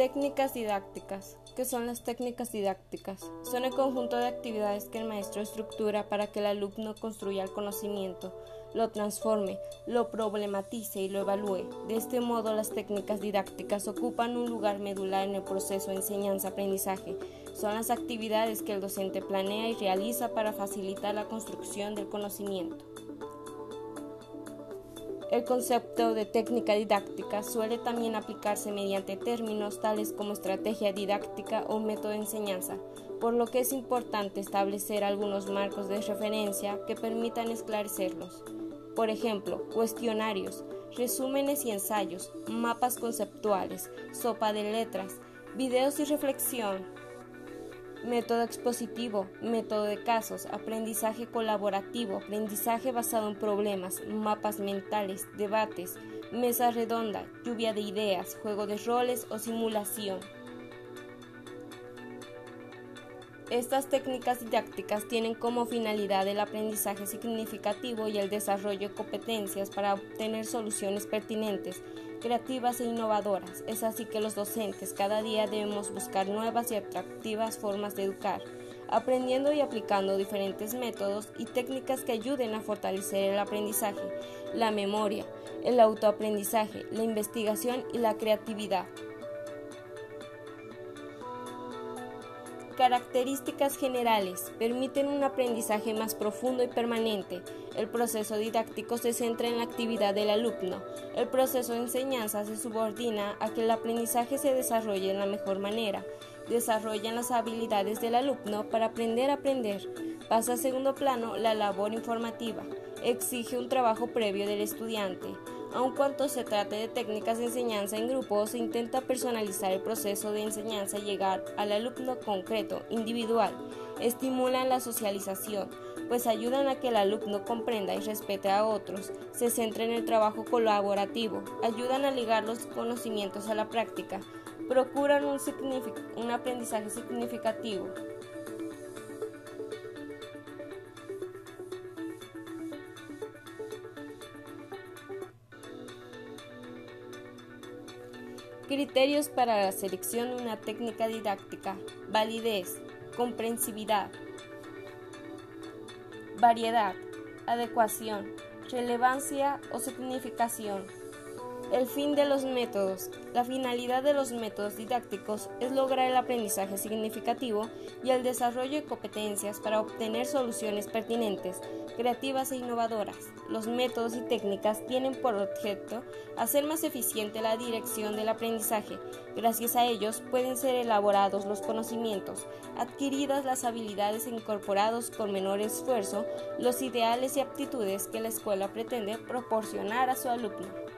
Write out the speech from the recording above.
Técnicas didácticas. ¿Qué son las técnicas didácticas? Son el conjunto de actividades que el maestro estructura para que el alumno construya el conocimiento, lo transforme, lo problematice y lo evalúe. De este modo, las técnicas didácticas ocupan un lugar medular en el proceso de enseñanza-aprendizaje. Son las actividades que el docente planea y realiza para facilitar la construcción del conocimiento. El concepto de técnica didáctica suele también aplicarse mediante términos tales como estrategia didáctica o método de enseñanza, por lo que es importante establecer algunos marcos de referencia que permitan esclarecerlos. Por ejemplo, cuestionarios, resúmenes y ensayos, mapas conceptuales, sopa de letras, videos y reflexión, método expositivo, método de casos, aprendizaje colaborativo, aprendizaje basado en problemas, mapas mentales, debates, mesa redonda, lluvia de ideas, juego de roles o simulación. Estas técnicas didácticas tienen como finalidad el aprendizaje significativo y el desarrollo de competencias para obtener soluciones pertinentes creativas e innovadoras. Es así que los docentes cada día debemos buscar nuevas y atractivas formas de educar, aprendiendo y aplicando diferentes métodos y técnicas que ayuden a fortalecer el aprendizaje, la memoria, el autoaprendizaje, la investigación y la creatividad. Características generales permiten un aprendizaje más profundo y permanente. El proceso didáctico se centra en la actividad del alumno. El proceso de enseñanza se subordina a que el aprendizaje se desarrolle de la mejor manera. Desarrollan las habilidades del alumno para aprender a aprender. Pasa a segundo plano la labor informativa. Exige un trabajo previo del estudiante. Aun cuando se trate de técnicas de enseñanza en grupo, se intenta personalizar el proceso de enseñanza y llegar al alumno concreto, individual. Estimulan la socialización, pues ayudan a que el alumno comprenda y respete a otros. Se centra en el trabajo colaborativo, ayudan a ligar los conocimientos a la práctica, procuran un, un aprendizaje significativo. Criterios para la selección de una técnica didáctica. Validez, comprensividad, variedad, adecuación, relevancia o significación. El fin de los métodos. La finalidad de los métodos didácticos es lograr el aprendizaje significativo y el desarrollo de competencias para obtener soluciones pertinentes, creativas e innovadoras. Los métodos y técnicas tienen por objeto hacer más eficiente la dirección del aprendizaje. Gracias a ellos pueden ser elaborados los conocimientos, adquiridas las habilidades e incorporados con menor esfuerzo los ideales y aptitudes que la escuela pretende proporcionar a su alumno.